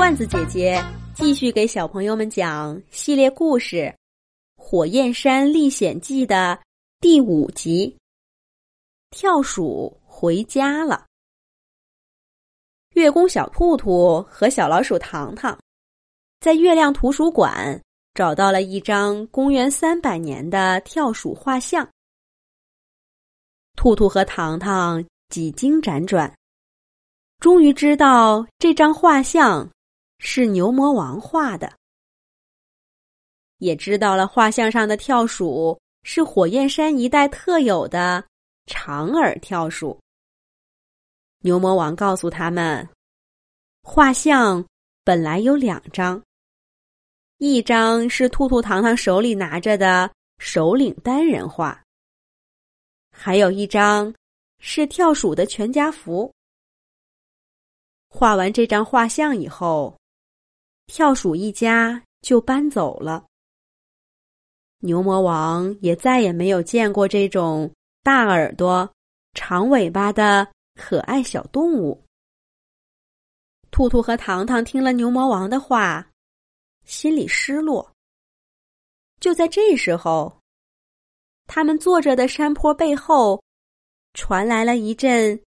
罐子姐姐继续给小朋友们讲系列故事《火焰山历险记》的第五集：跳鼠回家了。月宫小兔兔和小老鼠糖糖在月亮图书馆找到了一张公元三百年的跳鼠画像。兔兔和糖糖几经辗转，终于知道这张画像。是牛魔王画的，也知道了画像上的跳鼠是火焰山一带特有的长耳跳鼠。牛魔王告诉他们，画像本来有两张，一张是兔兔糖糖手里拿着的首领单人画，还有一张是跳鼠的全家福。画完这张画像以后。跳鼠一家就搬走了。牛魔王也再也没有见过这种大耳朵、长尾巴的可爱小动物。兔兔和糖糖听了牛魔王的话，心里失落。就在这时候，他们坐着的山坡背后，传来了一阵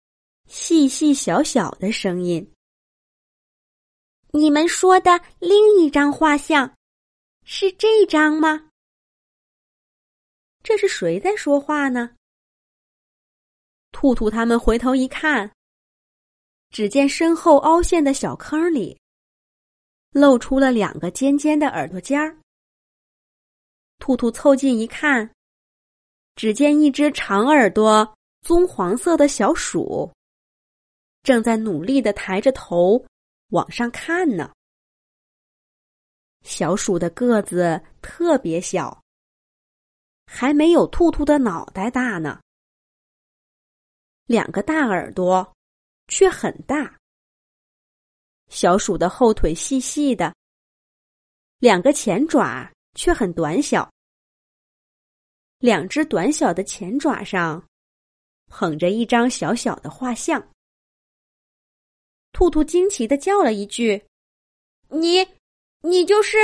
细细小小的声音。你们说的另一张画像，是这张吗？这是谁在说话呢？兔兔他们回头一看，只见身后凹陷的小坑里，露出了两个尖尖的耳朵尖儿。兔兔凑近一看，只见一只长耳朵、棕黄色的小鼠，正在努力的抬着头。往上看呢，小鼠的个子特别小，还没有兔兔的脑袋大呢。两个大耳朵却很大。小鼠的后腿细细的，两个前爪却很短小。两只短小的前爪上捧着一张小小的画像。兔兔惊奇的叫了一句：“你，你就是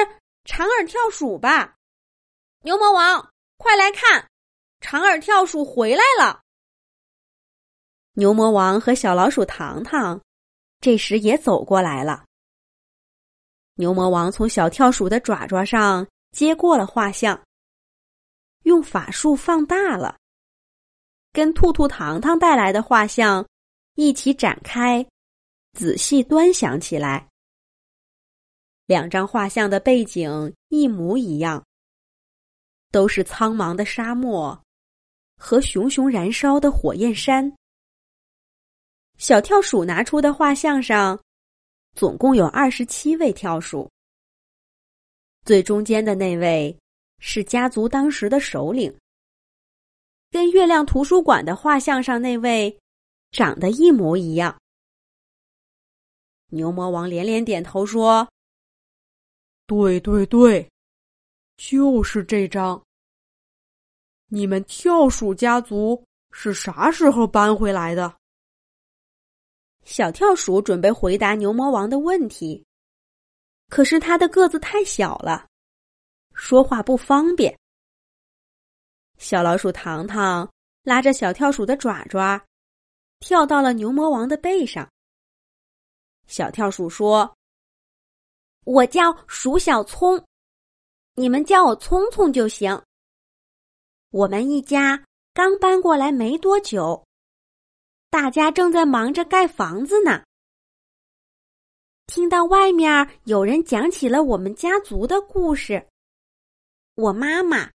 长耳跳鼠吧？牛魔王，快来看，长耳跳鼠回来了！”牛魔王和小老鼠糖糖这时也走过来了。牛魔王从小跳鼠的爪爪上接过了画像，用法术放大了，跟兔兔糖糖带来的画像一起展开。仔细端详起来，两张画像的背景一模一样，都是苍茫的沙漠和熊熊燃烧的火焰山。小跳鼠拿出的画像上，总共有二十七位跳鼠。最中间的那位是家族当时的首领，跟月亮图书馆的画像上那位长得一模一样。牛魔王连连点头说：“对对对，就是这张。你们跳鼠家族是啥时候搬回来的？”小跳鼠准备回答牛魔王的问题，可是他的个子太小了，说话不方便。小老鼠糖糖拉着小跳鼠的爪爪，跳到了牛魔王的背上。小跳鼠说：“我叫鼠小聪，你们叫我聪聪就行。我们一家刚搬过来没多久，大家正在忙着盖房子呢。听到外面有人讲起了我们家族的故事，我妈妈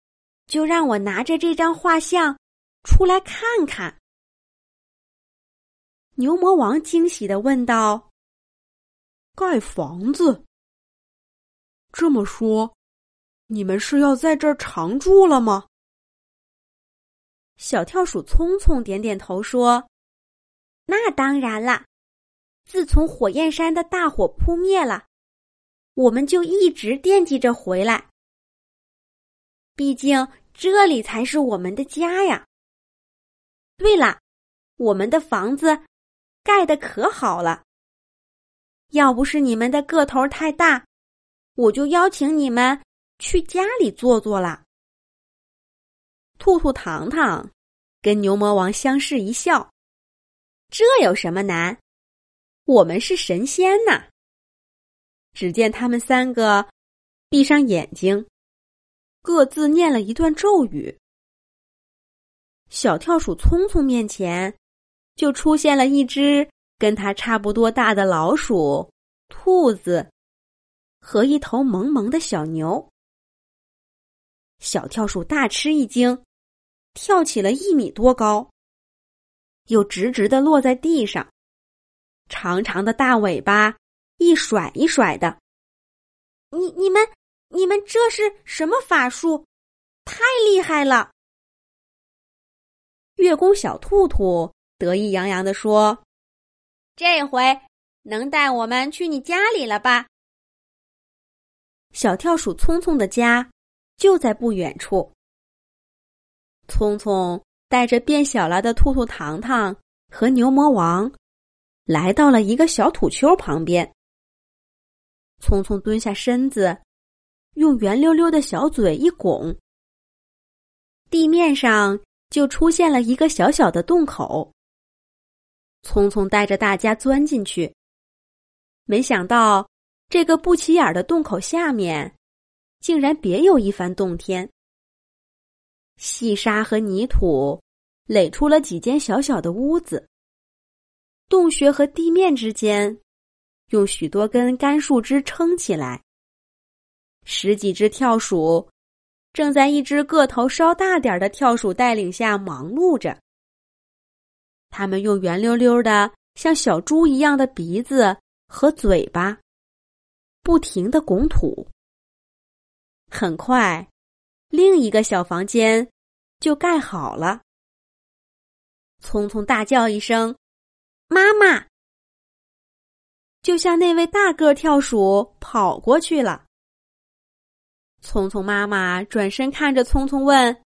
就让我拿着这张画像出来看看。”牛魔王惊喜的问道。盖房子。这么说，你们是要在这儿常住了吗？小跳鼠匆匆点点头说：“那当然了。自从火焰山的大火扑灭了，我们就一直惦记着回来。毕竟这里才是我们的家呀。对了，我们的房子盖的可好了。”要不是你们的个头太大，我就邀请你们去家里坐坐了。”兔兔糖糖跟牛魔王相视一笑：“这有什么难？我们是神仙呐！”只见他们三个闭上眼睛，各自念了一段咒语。小跳鼠聪聪面前就出现了一只跟它差不多大的老鼠、兔子和一头萌萌的小牛。小跳鼠大吃一惊，跳起了一米多高，又直直的落在地上，长长的大尾巴。一甩一甩的，你你们你们这是什么法术？太厉害了！月宫小兔兔得意洋洋的说：“这回能带我们去你家里了吧？”小跳鼠聪聪的家就在不远处。聪聪带着变小了的兔兔糖糖和牛魔王，来到了一个小土丘旁边。匆匆蹲下身子，用圆溜溜的小嘴一拱，地面上就出现了一个小小的洞口。匆匆带着大家钻进去，没想到这个不起眼的洞口下面，竟然别有一番洞天。细沙和泥土垒出了几间小小的屋子，洞穴和地面之间。用许多根干树枝撑起来。十几只跳鼠正在一只个头稍大点的跳鼠带领下忙碌着。它们用圆溜溜的、像小猪一样的鼻子和嘴巴，不停的拱土。很快，另一个小房间就盖好了。匆匆大叫一声：“妈妈！”就像那位大个跳鼠跑过去了。聪聪妈妈转身看着聪聪问：“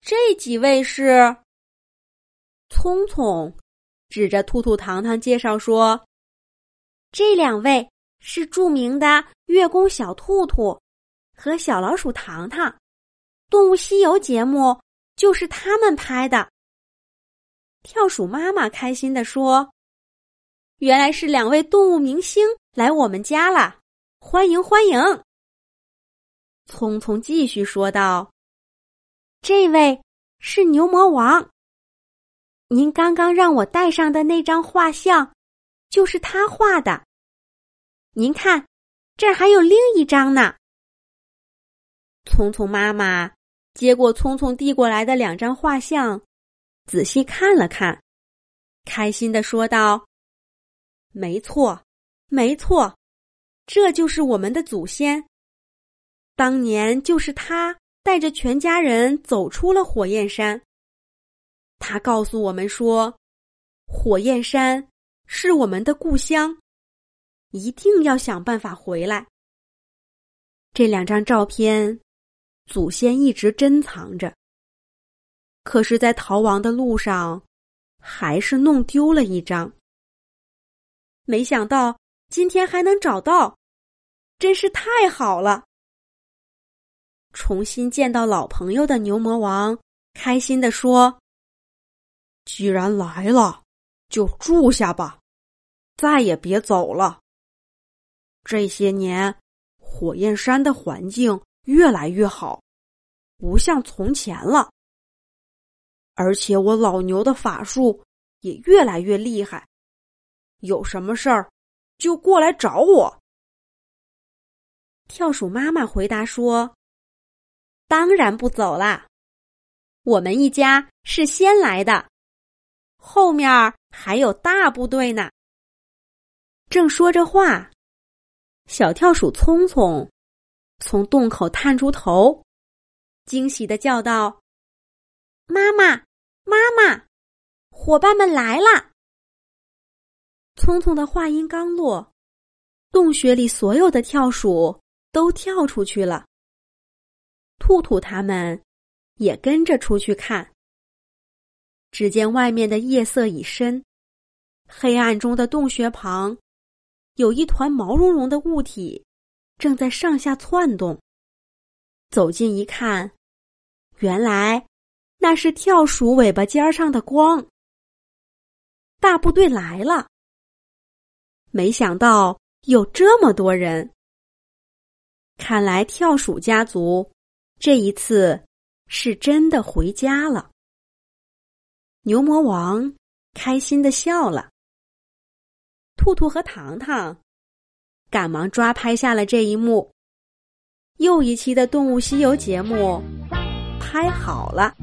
这几位是？”聪聪指着兔兔糖糖介绍说：“这两位是著名的月宫小兔兔和小老鼠糖糖，《动物西游》节目就是他们拍的。”跳鼠妈妈开心的说。原来是两位动物明星来我们家了，欢迎欢迎！匆匆继续说道：“这位是牛魔王，您刚刚让我带上的那张画像，就是他画的。您看，这儿还有另一张呢。”匆匆妈妈接过匆匆递过来的两张画像，仔细看了看，开心的说道。没错，没错，这就是我们的祖先。当年就是他带着全家人走出了火焰山。他告诉我们说，火焰山是我们的故乡，一定要想办法回来。这两张照片，祖先一直珍藏着。可是，在逃亡的路上，还是弄丢了一张。没想到今天还能找到，真是太好了！重新见到老朋友的牛魔王开心的说：“既然来了，就住下吧，再也别走了。这些年，火焰山的环境越来越好，不像从前了。而且我老牛的法术也越来越厉害。”有什么事儿，就过来找我。跳鼠妈妈回答说：“当然不走啦，我们一家是先来的，后面还有大部队呢。”正说着话，小跳鼠聪聪从洞口探出头，惊喜的叫道：“妈妈，妈妈，伙伴们来了！”聪聪的话音刚落，洞穴里所有的跳鼠都跳出去了。兔兔他们也跟着出去看。只见外面的夜色已深，黑暗中的洞穴旁有一团毛茸茸的物体正在上下窜动。走近一看，原来那是跳鼠尾巴尖上的光。大部队来了，没想到有这么多人。看来跳鼠家族这一次是真的回家了。牛魔王开心的笑了。兔兔和糖糖赶忙抓拍下了这一幕。又一期的《动物西游》节目拍好了。